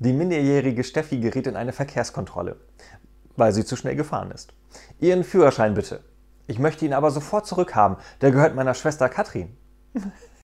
Die minderjährige Steffi gerät in eine Verkehrskontrolle, weil sie zu schnell gefahren ist. Ihren Führerschein bitte. Ich möchte ihn aber sofort zurückhaben. Der gehört meiner Schwester Katrin.